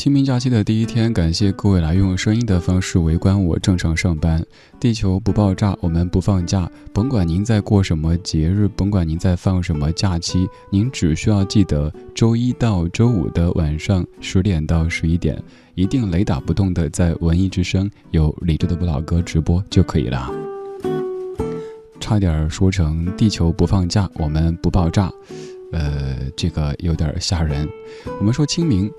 清明假期的第一天，感谢各位来用声音的方式围观我正常上班。地球不爆炸，我们不放假。甭管您在过什么节日，甭管您在放什么假期，您只需要记得周一到周五的晚上十点到十一点，一定雷打不动的在文艺之声有李志的不老歌直播就可以了。差点说成地球不放假，我们不爆炸。呃，这个有点吓人。我们说清明，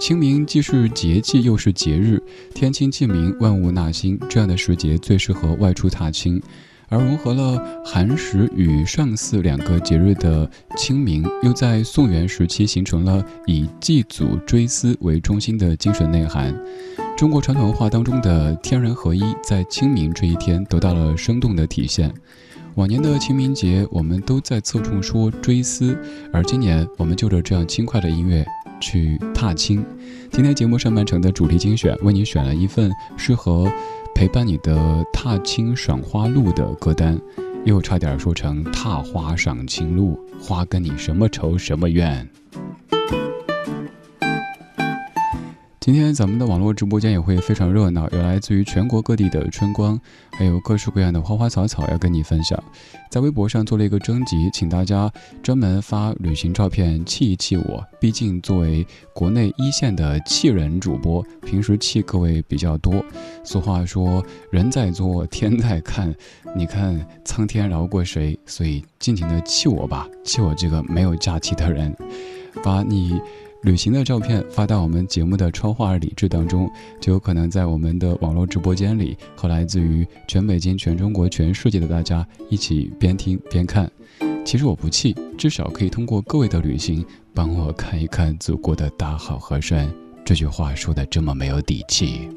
清明既是节气又是节日，天清气明，万物纳新，这样的时节最适合外出踏青。而融合了寒食与上巳两个节日的清明，又在宋元时期形成了以祭祖追思为中心的精神内涵。中国传统文化当中的天人合一，在清明这一天得到了生动的体现。往年的清明节，我们都在侧重说追思，而今年我们就着这样轻快的音乐去踏青。今天节目上半程的主题精选，为你选了一份适合陪伴你的踏青赏花路的歌单，又差点说成踏花赏青路，花跟你什么仇什么怨。今天咱们的网络直播间也会非常热闹，有来自于全国各地的春光，还有各式各样的花花草草要跟你分享。在微博上做了一个征集，请大家专门发旅行照片气一气我。毕竟作为国内一线的气人主播，平时气各位比较多。俗话说人在做天在看，你看苍天饶过谁？所以尽情的气我吧，气我这个没有假期的人，把你。旅行的照片发到我们节目的超话理智当中，就有可能在我们的网络直播间里和来自于全北京、全中国、全世界的大家一起边听边看。其实我不气，至少可以通过各位的旅行帮我看一看祖国的大好河山。这句话说的这么没有底气。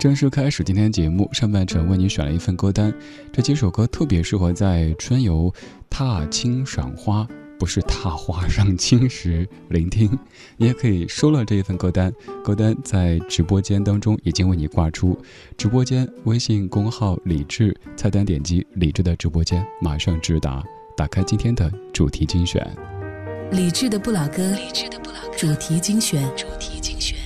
正式开始今天节目上半程，为你选了一份歌单，这几首歌特别适合在春游踏青赏花。不是踏花上青石聆听，你也可以收了这一份歌单。歌单在直播间当中已经为你挂出，直播间微信公号“李智”菜单点击“李智”的直播间，马上直达。打开今天的主题精选，李智的不老歌，李智的不老歌主题精选，主题精选。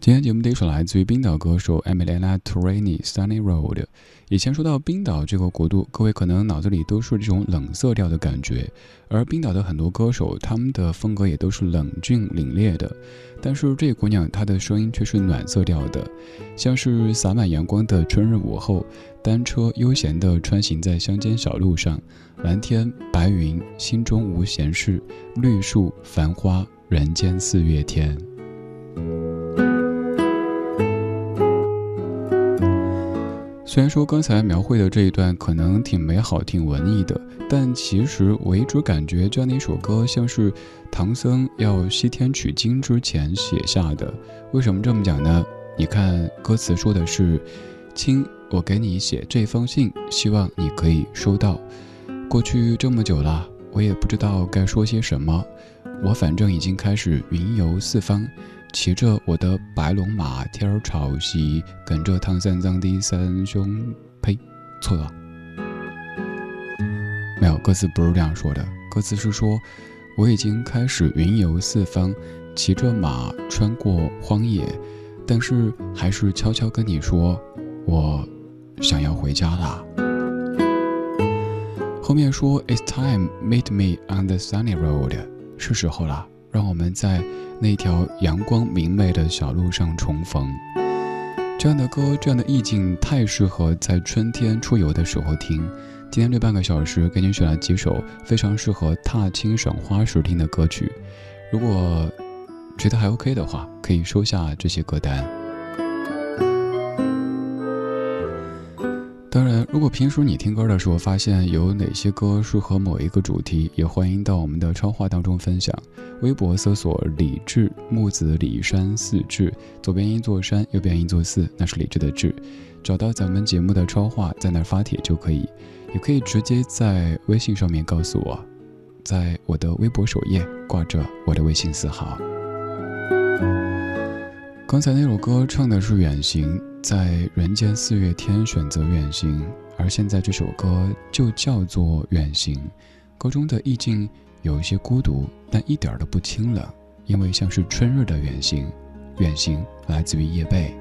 今天节目的一首来自于冰岛歌手 Emiliana Torrini《Sunny Road》。以前说到冰岛这个国度，各位可能脑子里都是这种冷色调的感觉，而冰岛的很多歌手，他们的风格也都是冷峻凛冽的。但是这姑娘她的声音却是暖色调的，像是洒满阳光的春日午后，单车悠闲地穿行在乡间小路上，蓝天白云，心中无闲事，绿树繁花，人间四月天。虽然说刚才描绘的这一段可能挺美好、挺文艺的，但其实我一直感觉这样的一首歌像是唐僧要西天取经之前写下的。为什么这么讲呢？你看歌词说的是：“亲，我给你写这封信，希望你可以收到。过去这么久了，我也不知道该说些什么，我反正已经开始云游四方。”骑着我的白龙马，天儿朝西，跟着唐三藏的三兄。呸，错了，没有，歌词不是这样说的。歌词是说，我已经开始云游四方，骑着马穿过荒野，但是还是悄悄跟你说，我想要回家啦。后面说，It's time, meet me on the sunny road，是时候了。让我们在那条阳光明媚的小路上重逢。这样的歌，这样的意境，太适合在春天出游的时候听。今天这半个小时，给你选了几首非常适合踏青赏花时听的歌曲。如果觉得还 OK 的话，可以收下这些歌单。当然，如果平时你听歌的时候发现有哪些歌适合某一个主题，也欢迎到我们的超话当中分享。微博搜索“李志木子李山四志”，左边一座山，右边一座寺，那是李志的志。找到咱们节目的超话，在那儿发帖就可以，也可以直接在微信上面告诉我，在我的微博首页挂着我的微信四号。刚才那首歌唱的是远行，在人间四月天选择远行，而现在这首歌就叫做远行。歌中的意境有一些孤独，但一点都不清冷，因为像是春日的远行。远行来自于叶蓓。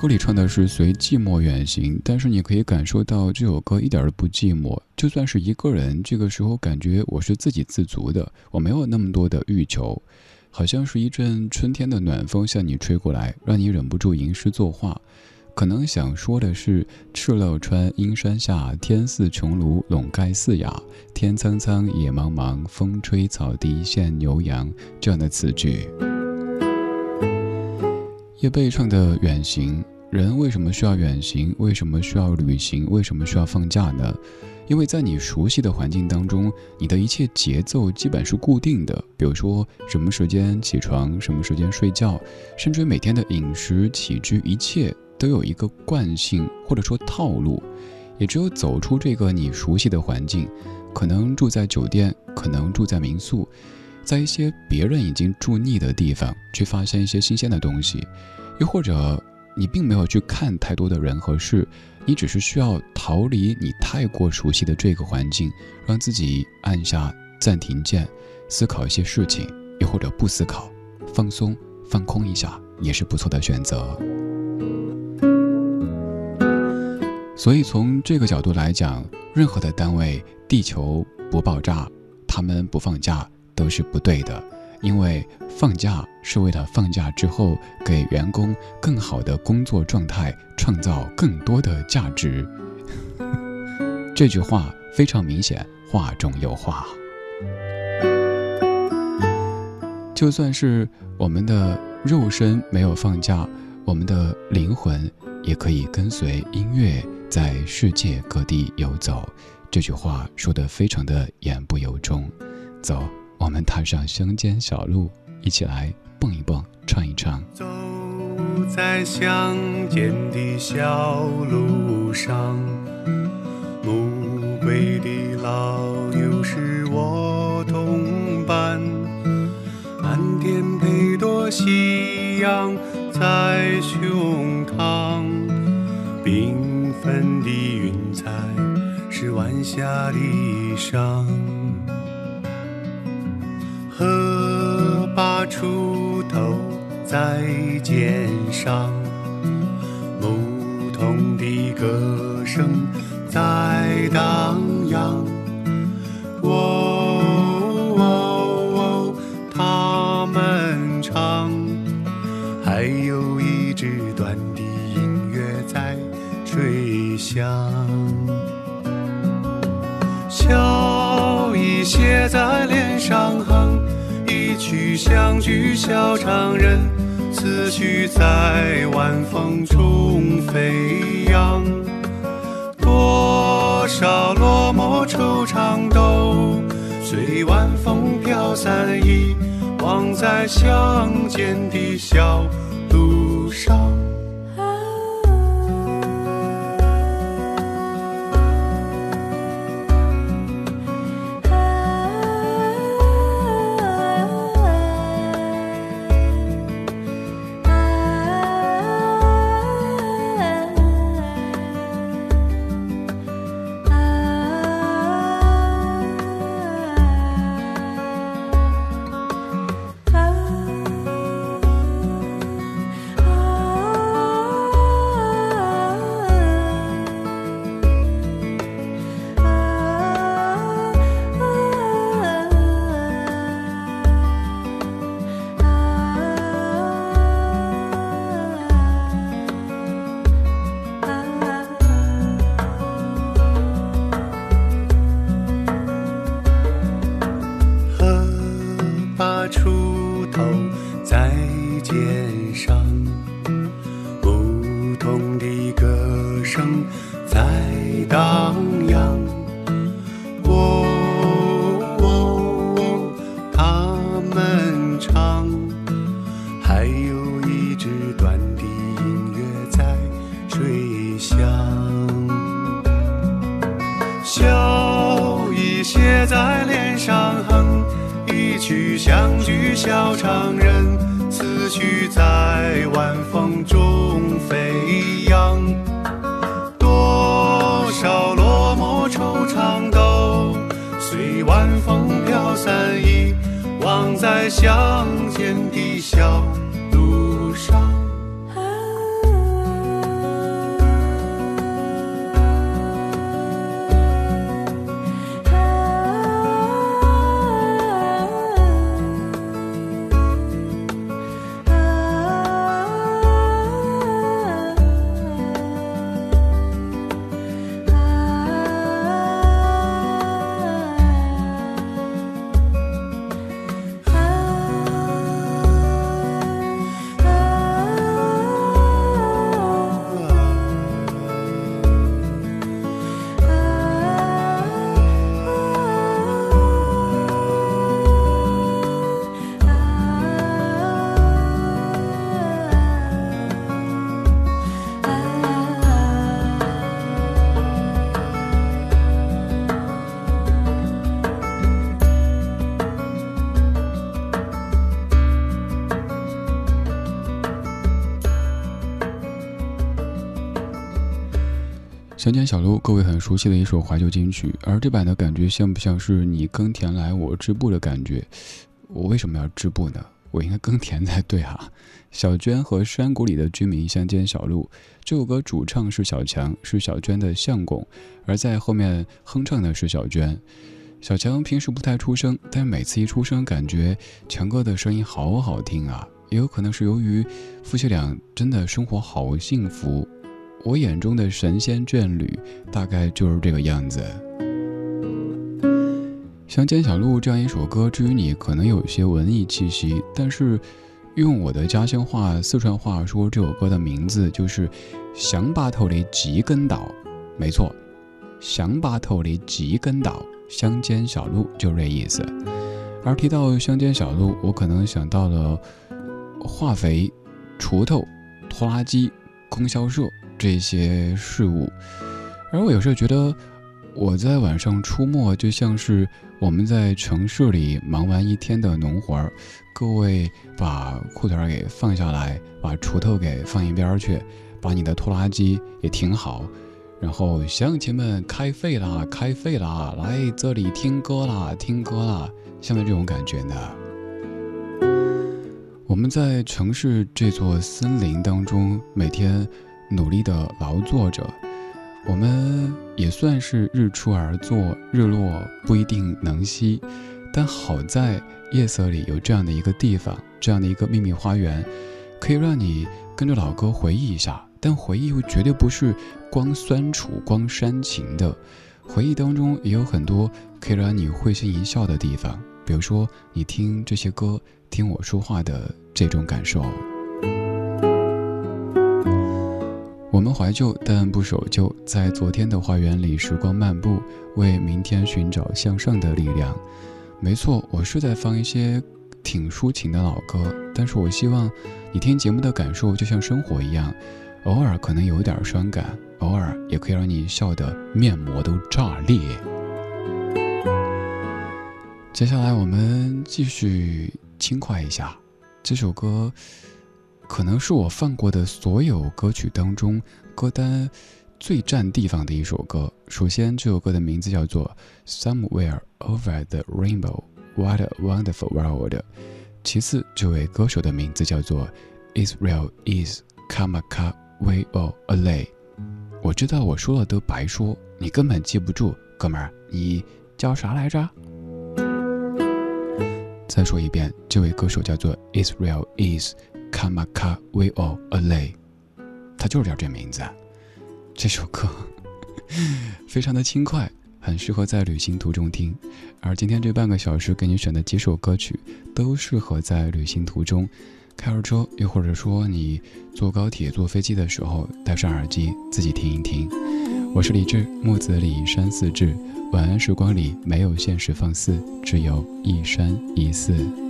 歌里唱的是随寂寞远行，但是你可以感受到这首歌一点都不寂寞。就算是一个人，这个时候感觉我是自给自足的，我没有那么多的欲求，好像是一阵春天的暖风向你吹过来，让你忍不住吟诗作画。可能想说的是“敕勒川，阴山下，天似穹庐，笼盖四野。天苍苍，野茫茫，风吹草低见牛羊”这样的词句。叶蓓唱的远行，人为什么需要远行？为什么需要旅行？为什么需要放假呢？因为在你熟悉的环境当中，你的一切节奏基本是固定的。比如说，什么时间起床，什么时间睡觉，甚至于每天的饮食起居，一切都有一个惯性或者说套路。也只有走出这个你熟悉的环境，可能住在酒店，可能住在民宿。在一些别人已经住腻的地方，去发现一些新鲜的东西，又或者你并没有去看太多的人和事，你只是需要逃离你太过熟悉的这个环境，让自己按下暂停键，思考一些事情，又或者不思考，放松放空一下，也是不错的选择。所以从这个角度来讲，任何的单位，地球不爆炸，他们不放假。都是不对的，因为放假是为了放假之后给员工更好的工作状态，创造更多的价值。这句话非常明显，话中有话。就算是我们的肉身没有放假，我们的灵魂也可以跟随音乐在世界各地游走。这句话说的非常的言不由衷。走。我们踏上乡间小路，一起来蹦一蹦，唱一唱。走在乡间的小路上，暮归的老牛是我同伴，蓝天配朵夕阳在胸膛，缤纷的云彩是晚霞的衣裳。荷把锄头在肩上，牧童的歌声在荡漾。哦哦哦，他们唱，还有一支短笛音乐在吹响。笑意写在脸上哼，一曲乡居小唱人，思绪在晚风中飞扬。多少落寞惆怅都随晚风飘散，遗忘在乡间的小乡间小路，各位很熟悉的一首怀旧金曲，而这版的感觉像不像是你耕田来我织布的感觉？我为什么要织布呢？我应该耕田才对啊！小娟和山谷里的居民，乡间小路。这首歌主唱是小强，是小娟的相公，而在后面哼唱的是小娟。小强平时不太出声，但每次一出声，感觉强哥的声音好好听啊！也有可能是由于夫妻俩真的生活好幸福。我眼中的神仙眷侣，大概就是这个样子。《乡间小路》这样一首歌，至于你可能有些文艺气息，但是用我的家乡话、四川话说，这首歌的名字就是《乡坝头的几根岛》。没错，乡坝头的几根岛，乡间小路就这意思。而提到乡间小路，我可能想到了化肥、锄头。拖拉机、供销社这些事物。而我有时候觉得，我在晚上出没，就像是我们在城市里忙完一天的农活儿。各位把裤腿给放下来，把锄头给放一边去，把你的拖拉机也停好。然后乡亲们开废啦，开废啦，来这里听歌啦，听歌啦，像在这种感觉呢。我们在城市这座森林当中，每天努力的劳作着，我们也算是日出而作，日落不一定能息，但好在夜色里有这样的一个地方，这样的一个秘密花园，可以让你跟着老歌回忆一下。但回忆又绝对不是光酸楚、光煽情的，回忆当中也有很多可以让你会心一笑的地方。比如说，你听这些歌，听我说话的这种感受。我们怀旧，但不守旧，在昨天的花园里时光漫步，为明天寻找向上的力量。没错，我是在放一些挺抒情的老歌，但是我希望你听节目的感受就像生活一样。偶尔可能有点伤感，偶尔也可以让你笑得面膜都炸裂。接下来我们继续轻快一下，这首歌可能是我放过的所有歌曲当中歌单最占地方的一首歌。首先，这首歌的名字叫做《Somewhere Over the Rainbow》，What a Wonderful World。其次，这位歌手的名字叫做 Israel Is Kamaka。We all a lay，我知道我说了都白说，你根本记不住，哥们儿，你叫啥来着？再说一遍，这位歌手叫做 Israel Is Kamaka We all a lay，他就是叫这名字。这首歌非常的轻快，很适合在旅行途中听。而今天这半个小时给你选的几首歌曲，都适合在旅行途中。开着车，又或者说你坐高铁、坐飞机的时候，戴上耳机自己听一听。我是李志，木子李山寺志。晚安时光里没有现实放肆，只有一山一寺。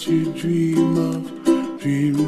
that you dream of, dream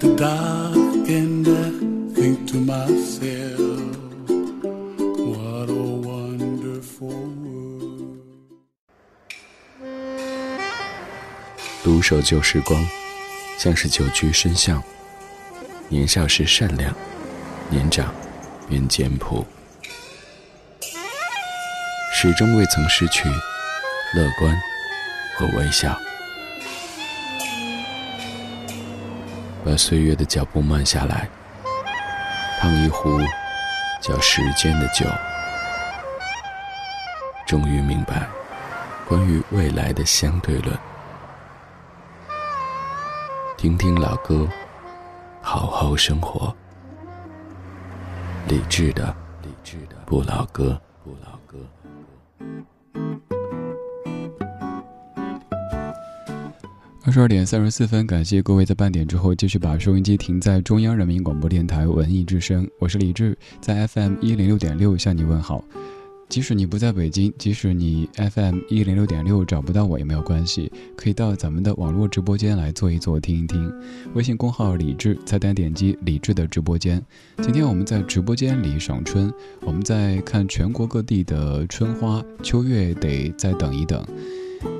the dark and think to myself, what a wonderful world. 独守旧时光，像是久居深巷。年少时善良，年长变简朴，始终未曾失去乐观和微笑。把岁月的脚步慢下来，烫一壶叫时间的酒，终于明白关于未来的相对论。听听老歌，好好生活。理智的，理智的不老歌，不老歌。二十二点三十四分，感谢各位在半点之后继续把收音机停在中央人民广播电台文艺之声，我是李志，在 FM 一零六点六向你问好。即使你不在北京，即使你 FM 一零六点六找不到我也没有关系，可以到咱们的网络直播间来坐一坐，听一听。微信公号李智，菜单点击李智的直播间。今天我们在直播间里赏春，我们在看全国各地的春花，秋月得再等一等，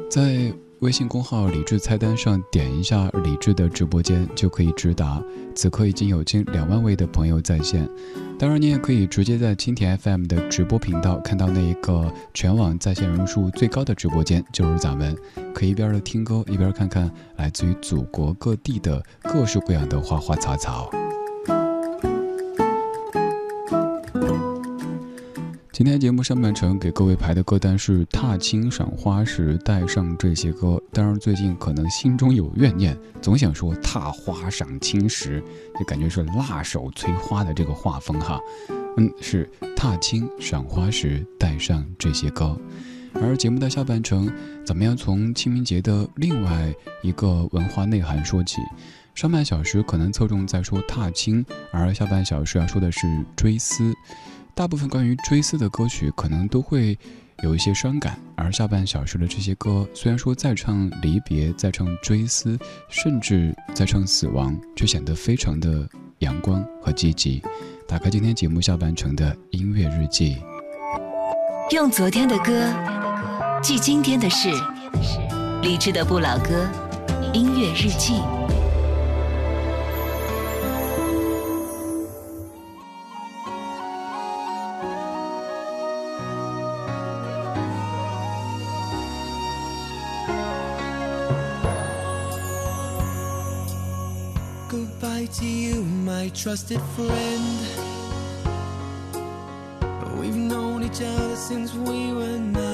在。微信公号理智菜单上点一下理智的直播间就可以直达。此刻已经有近两万位的朋友在线，当然你也可以直接在蜻蜓 FM 的直播频道看到那一个全网在线人数最高的直播间，就是咱们可以一边的听歌一边看看来自于祖国各地的各式各样的花花草草。今天节目上半程给各位排的歌单是《踏青赏花时带上这些歌》，当然最近可能心中有怨念，总想说“踏花赏青时”，就感觉是辣手摧花的这个画风哈。嗯，是《踏青赏花时带上这些歌》。而节目的下半程，怎么样从清明节的另外一个文化内涵说起？上半小时可能侧重在说踏青，而下半小时要说的是追思。大部分关于追思的歌曲，可能都会有一些伤感，而下半小时的这些歌，虽然说在唱离别，在唱追思，甚至在唱死亡，却显得非常的阳光和积极。打开今天节目下半程的音乐日记，用昨天的歌记今天的事，理智的不老歌，音乐日记。Trusted friend. We've known each other since we were nine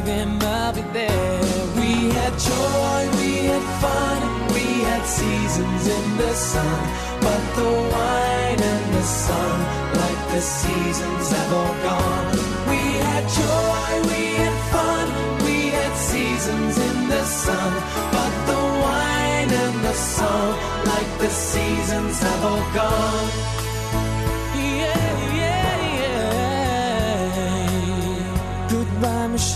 them, I'll be there. We had joy, we had fun, we had seasons in the sun. But the wine and the sun, like the seasons, have all gone. We had joy, we had fun, we had seasons in the sun. But the wine and the song, like the seasons, have all gone.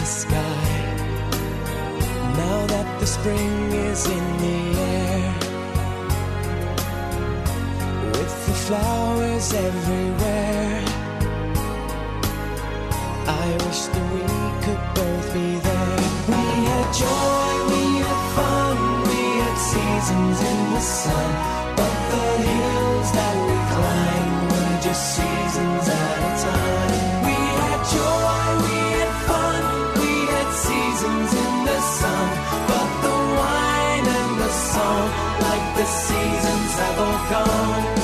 the sky. Now that the spring is in the air, with the flowers everywhere. I wish that we could both be there. We had joy, we had fun, we had seasons in the sun. Like the seasons have all gone.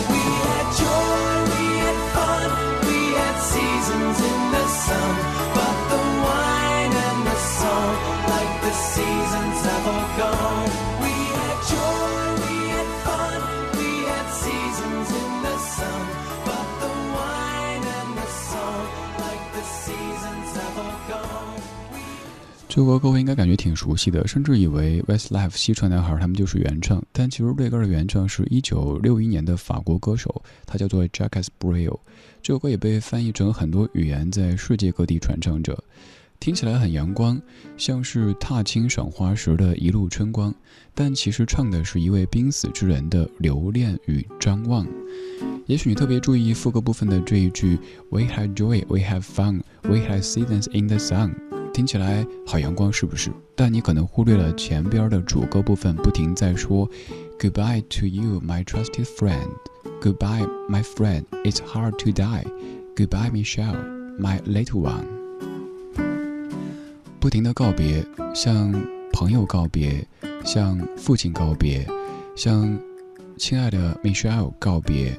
这首歌各位应该感觉挺熟悉的，甚至以为 Westlife 西川男孩他们就是原唱，但其实这歌的原唱是一九六一年的法国歌手，他叫做 Jacques Brel。这首歌也被翻译成很多语言，在世界各地传唱着。听起来很阳光，像是踏青赏花时的一路春光，但其实唱的是一位濒死之人的留恋与张望。也许你特别注意副歌部分的这一句 “We had joy, we have fun, we had seasons in the sun”，听起来好阳光，是不是？但你可能忽略了前边的主歌部分，不停在说 “Goodbye to you, my trusted friend. Goodbye, my friend. It's hard to die. Goodbye, Michelle, my little one.” 不停的告别，向朋友告别，向父亲告别，向亲爱的 Michelle 告别，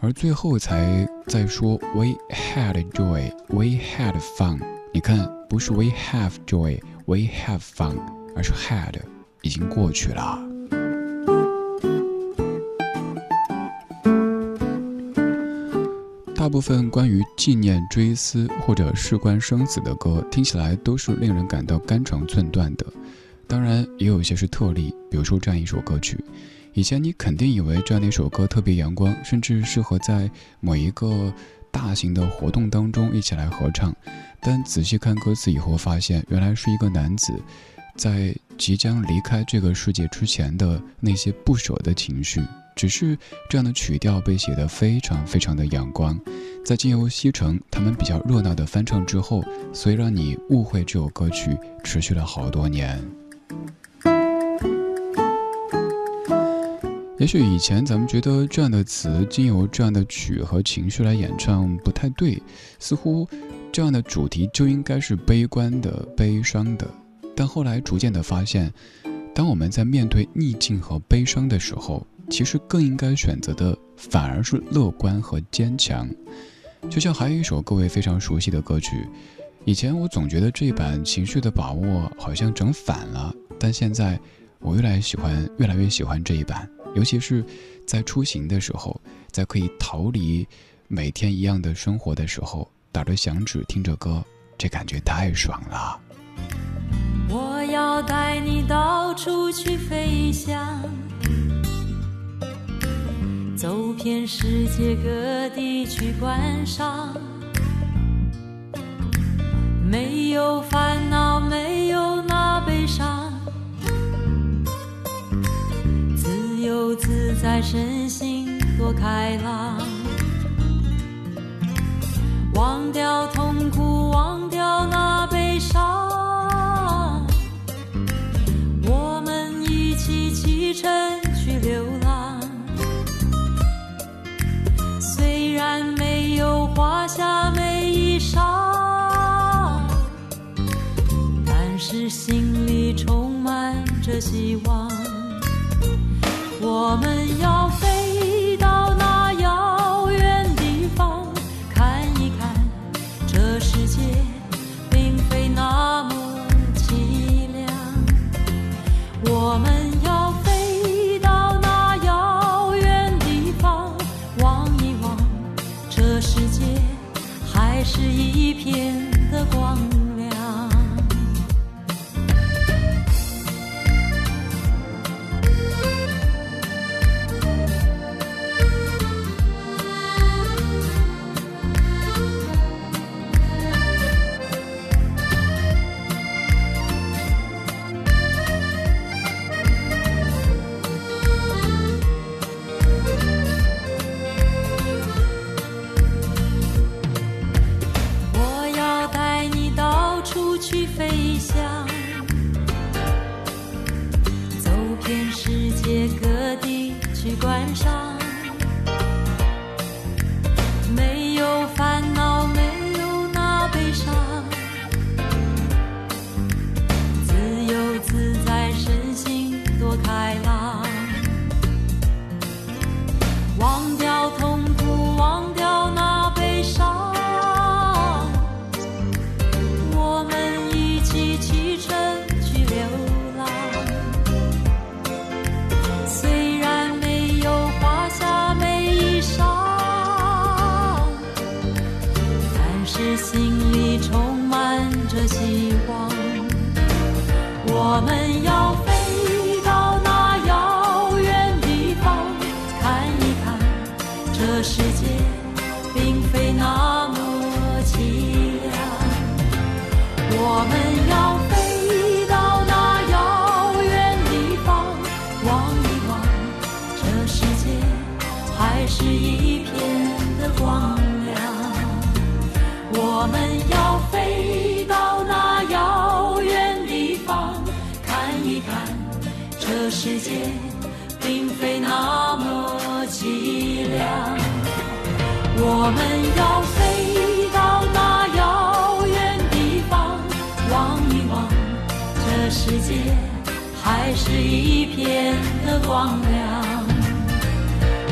而最后才在说 We had joy, we had fun。你看，不是 We have joy, we have fun，而是 had 已经过去了。大部分关于纪念、追思或者事关生死的歌，听起来都是令人感到肝肠寸断的。当然，也有一些是特例，比如说这样一首歌曲。以前你肯定以为这样的一首歌特别阳光，甚至适合在某一个大型的活动当中一起来合唱。但仔细看歌词以后，发现原来是一个男子在即将离开这个世界之前的那些不舍的情绪。只是这样的曲调被写得非常非常的阳光，在经由西城他们比较热闹的翻唱之后，所以让你误会这首歌曲持续了好多年。也许以前咱们觉得这样的词经由这样的曲和情绪来演唱不太对，似乎这样的主题就应该是悲观的、悲伤的。但后来逐渐的发现，当我们在面对逆境和悲伤的时候，其实更应该选择的反而是乐观和坚强。就像还有一首各位非常熟悉的歌曲，以前我总觉得这版情绪的把握好像整反了，但现在我越来越喜欢，越来越喜欢这一版。尤其是在出行的时候，在可以逃离每天一样的生活的时候，打着响指听着歌，这感觉太爽了。我要带你到处去飞翔，走遍世界各地去观赏，没有烦在，身心多开朗，忘掉痛苦，忘掉那悲伤。我们一起启程去流浪，虽然没有华厦美衣裳，但是心里充满着希望。我们要关上。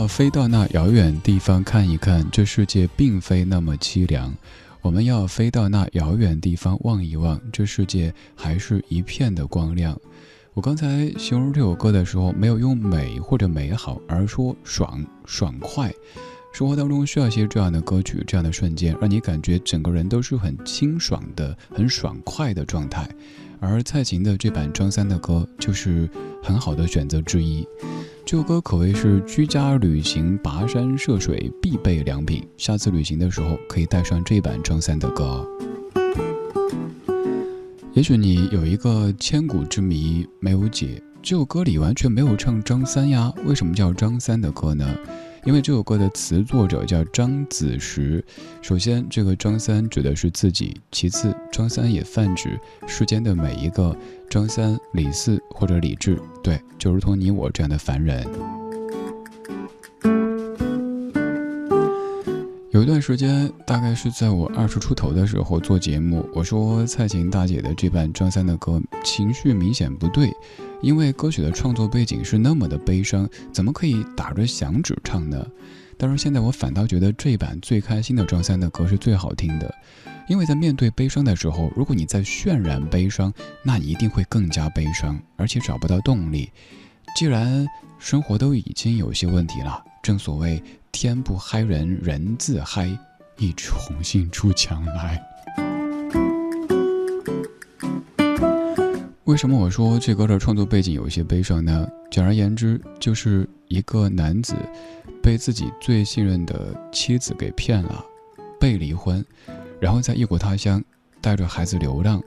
要飞到那遥远地方看一看，这世界并非那么凄凉。我们要飞到那遥远地方望一望，这世界还是一片的光亮。我刚才形容这首歌的时候，没有用美或者美好，而说爽爽快。生活当中需要一些这样的歌曲，这样的瞬间，让你感觉整个人都是很清爽的、很爽快的状态。而蔡琴的这版张三的歌，就是很好的选择之一。这首歌可谓是居家旅行、跋山涉水必备良品。下次旅行的时候，可以带上这版张三的歌。也许你有一个千古之谜没有解，这首歌里完全没有唱张三呀，为什么叫张三的歌呢？因为这首歌的词作者叫张子时。首先，这个张三指的是自己；其次，张三也泛指世间的每一个张三、李四或者李治，对，就如同你我这样的凡人。有一段时间，大概是在我二十出头的时候做节目，我说蔡琴大姐的这版张三的歌情绪明显不对，因为歌曲的创作背景是那么的悲伤，怎么可以打着响指唱呢？但是现在我反倒觉得这版最开心的张三的歌是最好听的，因为在面对悲伤的时候，如果你在渲染悲伤，那你一定会更加悲伤，而且找不到动力。既然生活都已经有些问题了，正所谓天不嗨人人自嗨，一枝红杏出墙来。为什么我说这歌的创作背景有一些悲伤呢？简而言之，就是一个男子被自己最信任的妻子给骗了，被离婚，然后在异国他乡带着孩子流浪，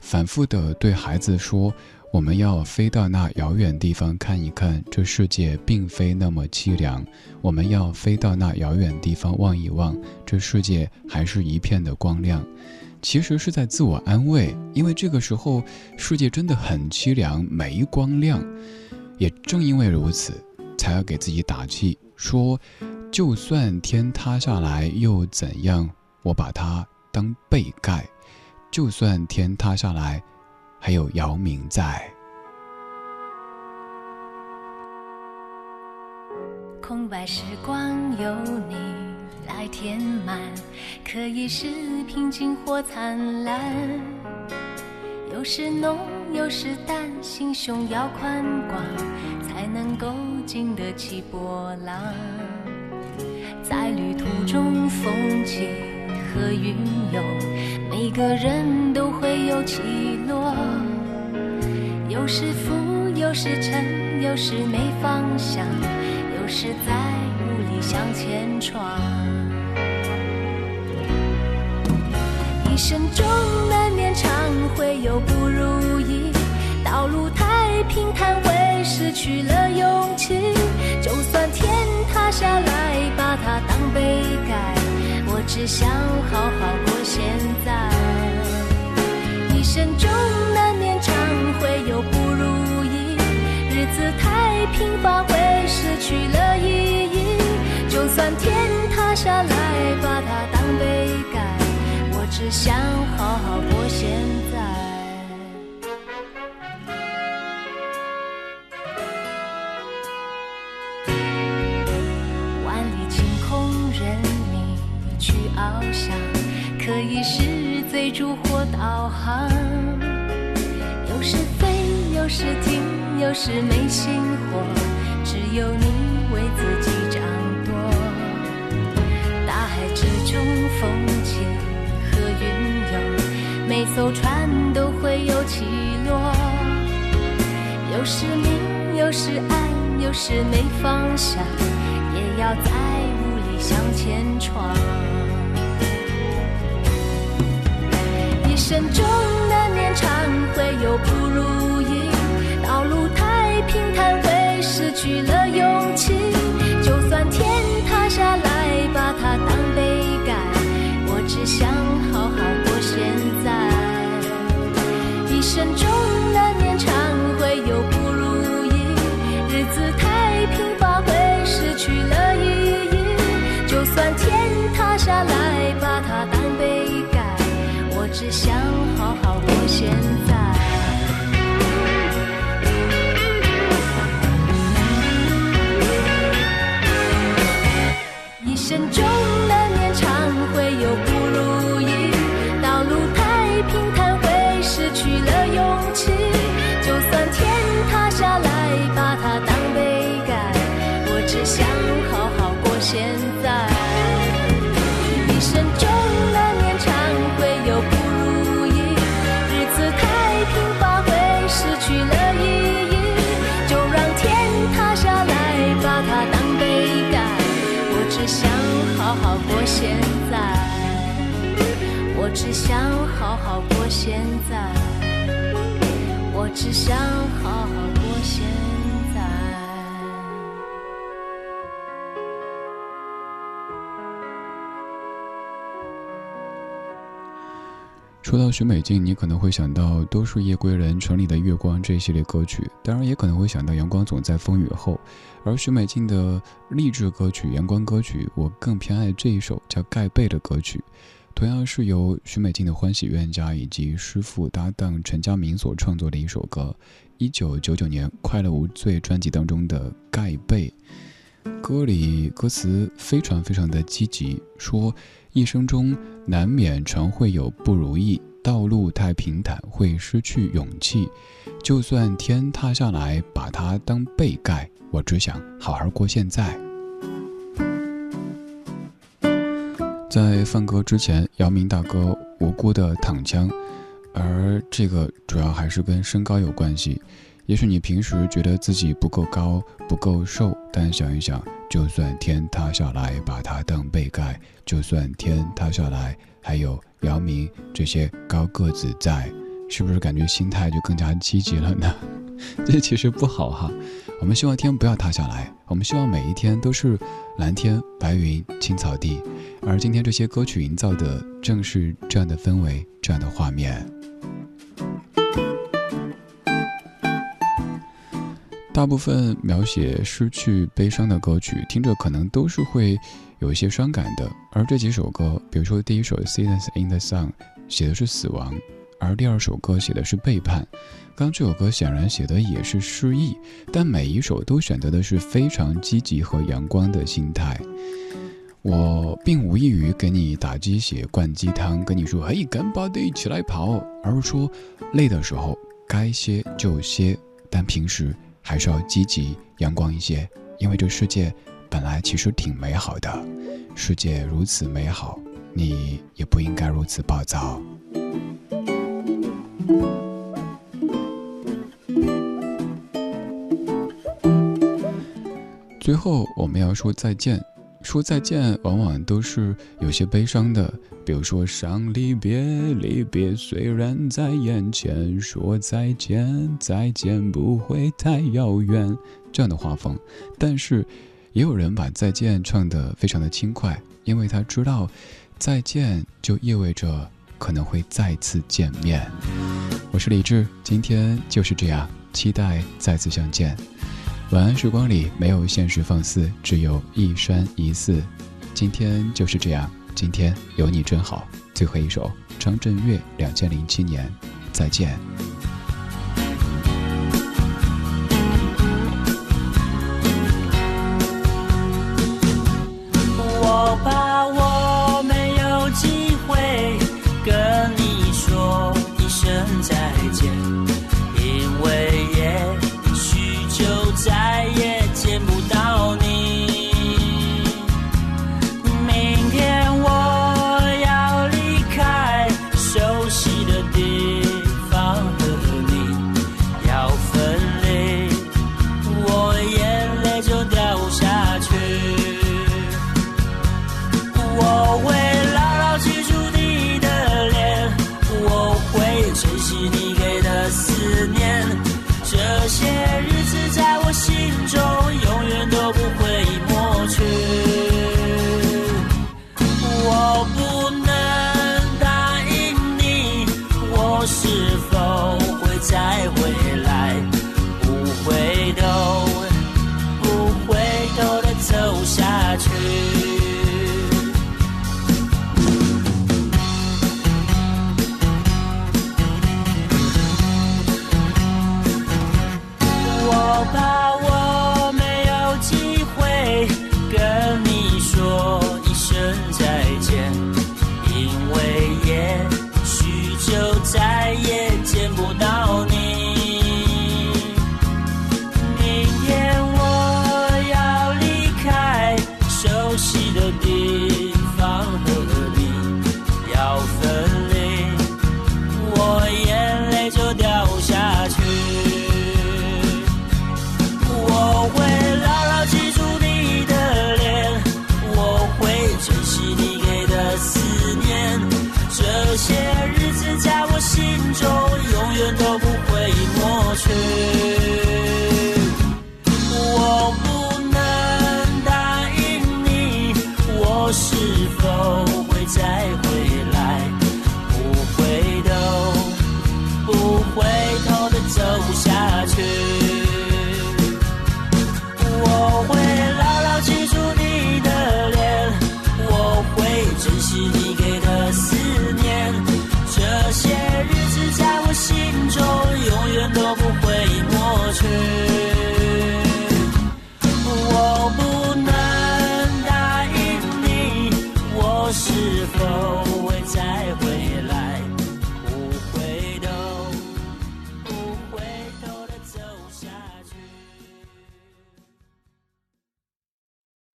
反复的对孩子说。我们要飞到那遥远地方看一看，这世界并非那么凄凉。我们要飞到那遥远地方望一望，这世界还是一片的光亮。其实是在自我安慰，因为这个时候世界真的很凄凉，没光亮。也正因为如此，才要给自己打气，说，就算天塌下来又怎样？我把它当被盖。就算天塌下来。还有姚明在。空白时光有你来填满，可以是平静或灿烂。有时浓，有时淡，心胸要宽广，才能够经得起波浪。在旅途中，风起和云涌，每个人都会有起落。有时浮，有时沉，有时没方向，有时在无力向前闯。一生中难免常会有不如意，道路太平坦会失去了勇气。就算天塌下来，把它当背盖，我只想好好过现在。一生中难免常会有不如意，日子太平乏会失去了意义。就算天塌下来，把它当背盖。只想好好过现在。万里晴空任你去翱翔，可以是追逐或导航。有时飞，有时停，有时没心火，只有你为自己掌舵。大海之中风，每艘船都会有起落。有时明，有时暗，有时没方向，也要在雾里向前闯。一生中难免常会有不如意，道路太平坦会失去了勇气。就算天塌下来，把它当一生想好好过现在。一生中难免常会有不如意，日子太平凡会失去了意义。就让天塌下来，把它当杯盖，我只想好好过现在。我只想好好过现在。我只想好好说到许美静，你可能会想到《都是夜归人》《城里的月光》这一系列歌曲，当然也可能会想到《阳光总在风雨后》。而许美静的励志歌曲、阳光歌曲，我更偏爱这一首叫《盖被》的歌曲。同样是由许美静的欢喜冤家以及师傅搭档陈佳明所创作的一首歌，一九九九年《快乐无罪》专辑当中的《盖被》。歌里歌词非常非常的积极，说一生中难免常会有不如意，道路太平坦会失去勇气，就算天塌下来把它当被盖，我只想好好过现在。在放歌之前，姚明大哥无辜的躺枪，而这个主要还是跟身高有关系。也许你平时觉得自己不够高、不够瘦，但想一想，就算天塌下来把它当被盖，就算天塌下来还有姚明这些高个子在，是不是感觉心态就更加积极了呢？这其实不好哈。我们希望天不要塌下来，我们希望每一天都是蓝天白云、青草地。而今天这些歌曲营造的正是这样的氛围，这样的画面。大部分描写失去、悲伤的歌曲，听着可能都是会有一些伤感的。而这几首歌，比如说第一首《Seasons in the Sun》，写的是死亡；而第二首歌写的是背叛。刚这首歌显然写的也是失意，但每一首都选择的是非常积极和阳光的心态。我并无意于给你打鸡血、灌鸡汤，跟你说“嘿，干巴的，起来跑”，而是说，累的时候该歇就歇，但平时还是要积极、阳光一些，因为这世界本来其实挺美好的。世界如此美好，你也不应该如此暴躁。最后，我们要说再见。说再见，往往都是有些悲伤的。比如说，伤离别，离别虽然在眼前，说再见，再见不会太遥远，这样的画风。但是，也有人把再见唱得非常的轻快，因为他知道，再见就意味着可能会再次见面。我是李志，今天就是这样，期待再次相见。晚安时光里没有现实放肆，只有一山一寺。今天就是这样，今天有你真好。最后一首张震岳，两千零七年，再见。是